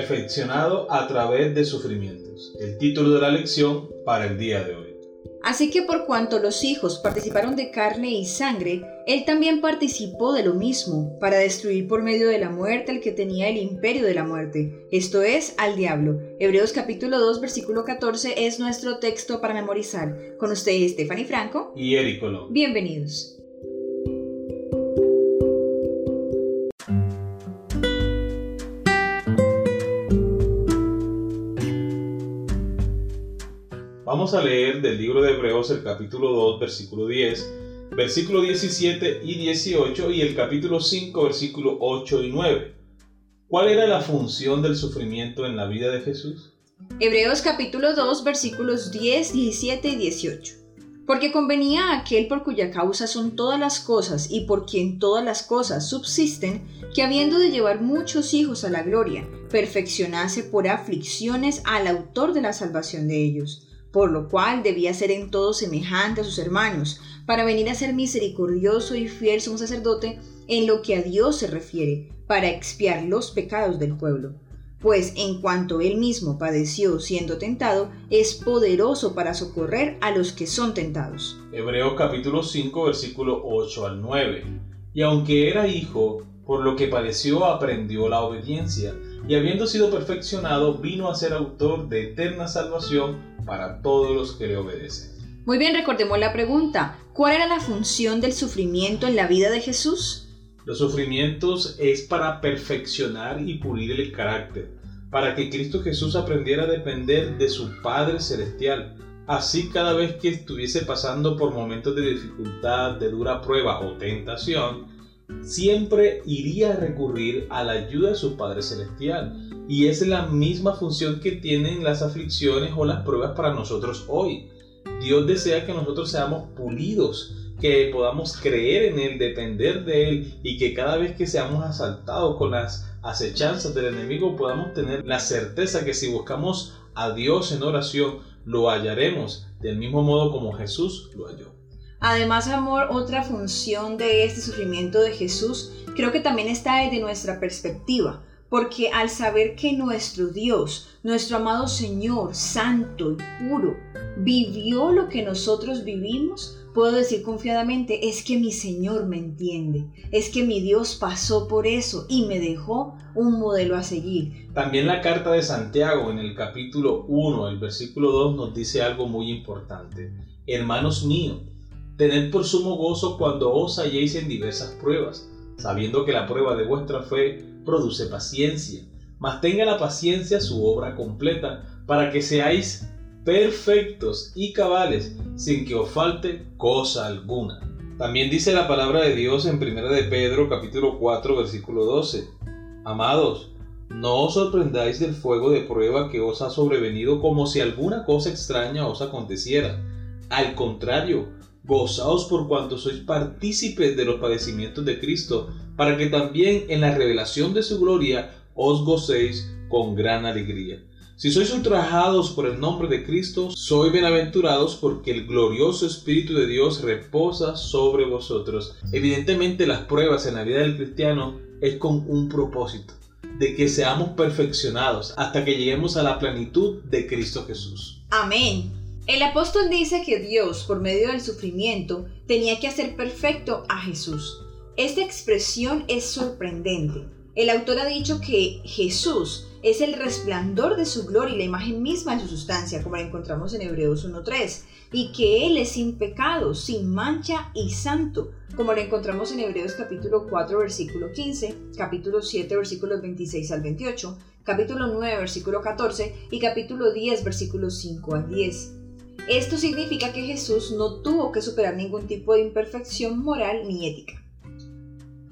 perfeccionado a través de sufrimientos. El título de la lección para el día de hoy. Así que por cuanto los hijos participaron de carne y sangre, él también participó de lo mismo, para destruir por medio de la muerte al que tenía el imperio de la muerte, esto es, al diablo. Hebreos capítulo 2, versículo 14 es nuestro texto para memorizar. Con ustedes, Stephanie Franco y Eric Bienvenidos. Vamos a leer del libro de Hebreos el capítulo 2, versículo 10, versículo 17 y 18 y el capítulo 5, versículo 8 y 9. ¿Cuál era la función del sufrimiento en la vida de Jesús? Hebreos capítulo 2, versículos 10, 17 y 18. Porque convenía a aquel por cuya causa son todas las cosas y por quien todas las cosas subsisten, que habiendo de llevar muchos hijos a la gloria, perfeccionase por aflicciones al autor de la salvación de ellos por lo cual debía ser en todo semejante a sus hermanos, para venir a ser misericordioso y fiel sumo sacerdote en lo que a Dios se refiere, para expiar los pecados del pueblo. Pues en cuanto él mismo padeció siendo tentado, es poderoso para socorrer a los que son tentados. Hebreos capítulo 5 versículo 8 al 9. Y aunque era hijo, por lo que padeció aprendió la obediencia y habiendo sido perfeccionado, vino a ser autor de eterna salvación para todos los que le obedecen. Muy bien, recordemos la pregunta. ¿Cuál era la función del sufrimiento en la vida de Jesús? Los sufrimientos es para perfeccionar y pulir el carácter, para que Cristo Jesús aprendiera a depender de su Padre Celestial. Así cada vez que estuviese pasando por momentos de dificultad, de dura prueba o tentación, siempre iría a recurrir a la ayuda de su Padre Celestial. Y es la misma función que tienen las aflicciones o las pruebas para nosotros hoy. Dios desea que nosotros seamos pulidos, que podamos creer en Él, depender de Él y que cada vez que seamos asaltados con las acechanzas del enemigo podamos tener la certeza que si buscamos a Dios en oración, lo hallaremos del mismo modo como Jesús lo halló. Además, amor, otra función de este sufrimiento de Jesús creo que también está desde nuestra perspectiva, porque al saber que nuestro Dios, nuestro amado Señor, santo y puro, vivió lo que nosotros vivimos, puedo decir confiadamente, es que mi Señor me entiende, es que mi Dios pasó por eso y me dejó un modelo a seguir. También la carta de Santiago en el capítulo 1, el versículo 2 nos dice algo muy importante. Hermanos míos, Tened por sumo gozo cuando os halléis en diversas pruebas, sabiendo que la prueba de vuestra fe produce paciencia. Mas tenga la paciencia su obra completa, para que seáis perfectos y cabales, sin que os falte cosa alguna. También dice la palabra de Dios en 1 de Pedro capítulo 4 versículo 12. Amados, no os sorprendáis del fuego de prueba que os ha sobrevenido como si alguna cosa extraña os aconteciera. Al contrario, Gozaos por cuanto sois partícipes de los padecimientos de Cristo, para que también en la revelación de su gloria os gocéis con gran alegría. Si sois ultrajados por el nombre de Cristo, sois bienaventurados porque el glorioso Espíritu de Dios reposa sobre vosotros. Evidentemente las pruebas en la vida del cristiano es con un propósito, de que seamos perfeccionados hasta que lleguemos a la plenitud de Cristo Jesús. Amén. El apóstol dice que Dios, por medio del sufrimiento, tenía que hacer perfecto a Jesús. Esta expresión es sorprendente. El autor ha dicho que Jesús es el resplandor de su gloria y la imagen misma de su sustancia, como la encontramos en Hebreos 1.3, y que Él es sin pecado, sin mancha y santo, como lo encontramos en Hebreos capítulo 4, versículo 15, capítulo 7, versículos 26 al 28, capítulo 9, versículo 14 y capítulo 10, versículos 5 al 10. Esto significa que Jesús no tuvo que superar ningún tipo de imperfección moral ni ética.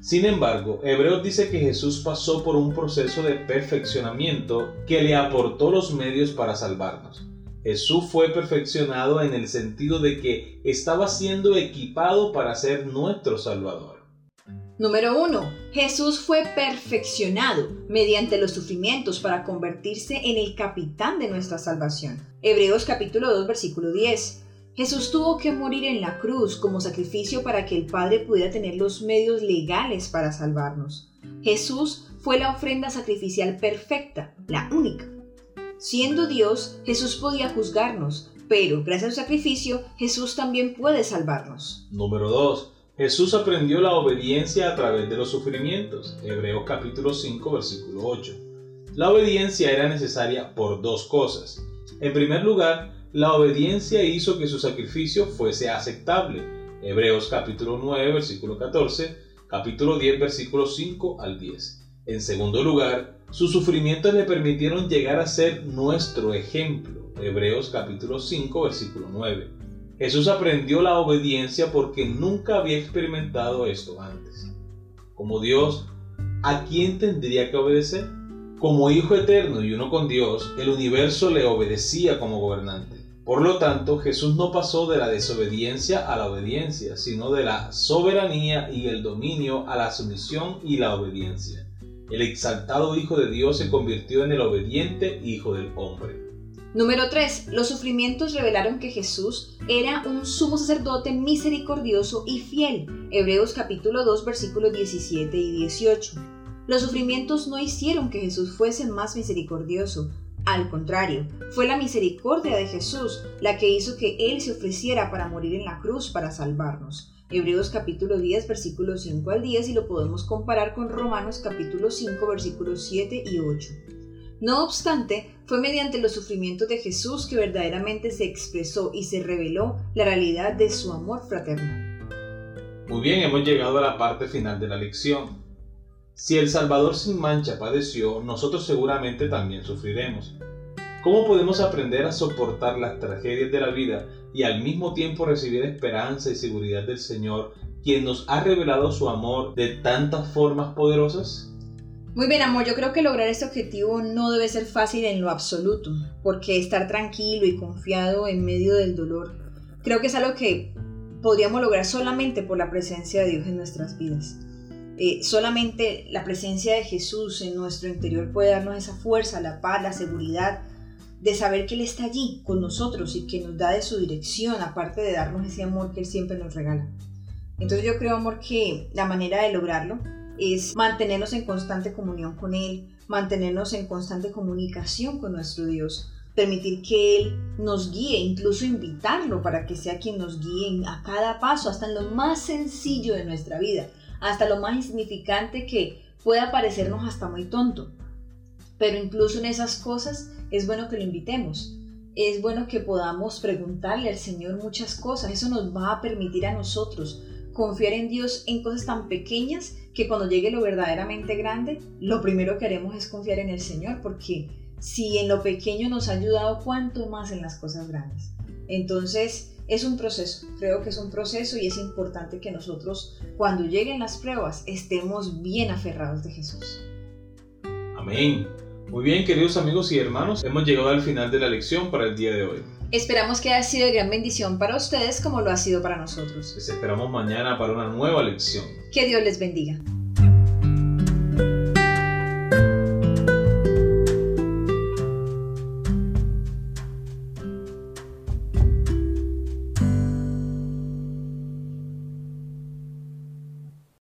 Sin embargo, Hebreos dice que Jesús pasó por un proceso de perfeccionamiento que le aportó los medios para salvarnos. Jesús fue perfeccionado en el sentido de que estaba siendo equipado para ser nuestro Salvador. Número 1. Jesús fue perfeccionado mediante los sufrimientos para convertirse en el capitán de nuestra salvación. Hebreos capítulo 2 versículo 10. Jesús tuvo que morir en la cruz como sacrificio para que el Padre pudiera tener los medios legales para salvarnos. Jesús fue la ofrenda sacrificial perfecta, la única. Siendo Dios, Jesús podía juzgarnos, pero gracias a su sacrificio, Jesús también puede salvarnos. Número 2. Jesús aprendió la obediencia a través de los sufrimientos. Hebreos capítulo 5, versículo 8. La obediencia era necesaria por dos cosas. En primer lugar, la obediencia hizo que su sacrificio fuese aceptable. Hebreos capítulo 9, versículo 14, capítulo 10, versículo 5 al 10. En segundo lugar, sus sufrimientos le permitieron llegar a ser nuestro ejemplo. Hebreos capítulo 5, versículo 9. Jesús aprendió la obediencia porque nunca había experimentado esto antes. Como Dios, ¿a quién tendría que obedecer? Como Hijo eterno y uno con Dios, el universo le obedecía como gobernante. Por lo tanto, Jesús no pasó de la desobediencia a la obediencia, sino de la soberanía y el dominio a la sumisión y la obediencia. El exaltado Hijo de Dios se convirtió en el obediente Hijo del hombre. Número 3. Los sufrimientos revelaron que Jesús era un sumo sacerdote misericordioso y fiel. Hebreos capítulo 2 versículos 17 y 18. Los sufrimientos no hicieron que Jesús fuese más misericordioso. Al contrario, fue la misericordia de Jesús la que hizo que Él se ofreciera para morir en la cruz para salvarnos. Hebreos capítulo 10 versículos 5 al 10 y lo podemos comparar con Romanos capítulo 5 versículos 7 y 8. No obstante, fue mediante los sufrimientos de Jesús que verdaderamente se expresó y se reveló la realidad de su amor fraterno. Muy bien, hemos llegado a la parte final de la lección. Si el Salvador sin mancha padeció, nosotros seguramente también sufriremos. ¿Cómo podemos aprender a soportar las tragedias de la vida y al mismo tiempo recibir esperanza y seguridad del Señor, quien nos ha revelado su amor de tantas formas poderosas? Muy bien, amor, yo creo que lograr este objetivo no debe ser fácil en lo absoluto, porque estar tranquilo y confiado en medio del dolor, creo que es algo que podríamos lograr solamente por la presencia de Dios en nuestras vidas. Eh, solamente la presencia de Jesús en nuestro interior puede darnos esa fuerza, la paz, la seguridad de saber que Él está allí con nosotros y que nos da de su dirección, aparte de darnos ese amor que Él siempre nos regala. Entonces yo creo, amor, que la manera de lograrlo es mantenernos en constante comunión con Él, mantenernos en constante comunicación con nuestro Dios, permitir que Él nos guíe, incluso invitarlo para que sea quien nos guíe a cada paso, hasta en lo más sencillo de nuestra vida, hasta lo más insignificante que pueda parecernos hasta muy tonto. Pero incluso en esas cosas es bueno que lo invitemos. Es bueno que podamos preguntarle al Señor muchas cosas. Eso nos va a permitir a nosotros confiar en Dios en cosas tan pequeñas que cuando llegue lo verdaderamente grande, lo primero que haremos es confiar en el Señor, porque si en lo pequeño nos ha ayudado, ¿cuánto más en las cosas grandes? Entonces, es un proceso, creo que es un proceso y es importante que nosotros, cuando lleguen las pruebas, estemos bien aferrados de Jesús. Amén. Muy bien, queridos amigos y hermanos, hemos llegado al final de la lección para el día de hoy. Esperamos que haya sido de gran bendición para ustedes como lo ha sido para nosotros. Les esperamos mañana para una nueva lección. Que Dios les bendiga.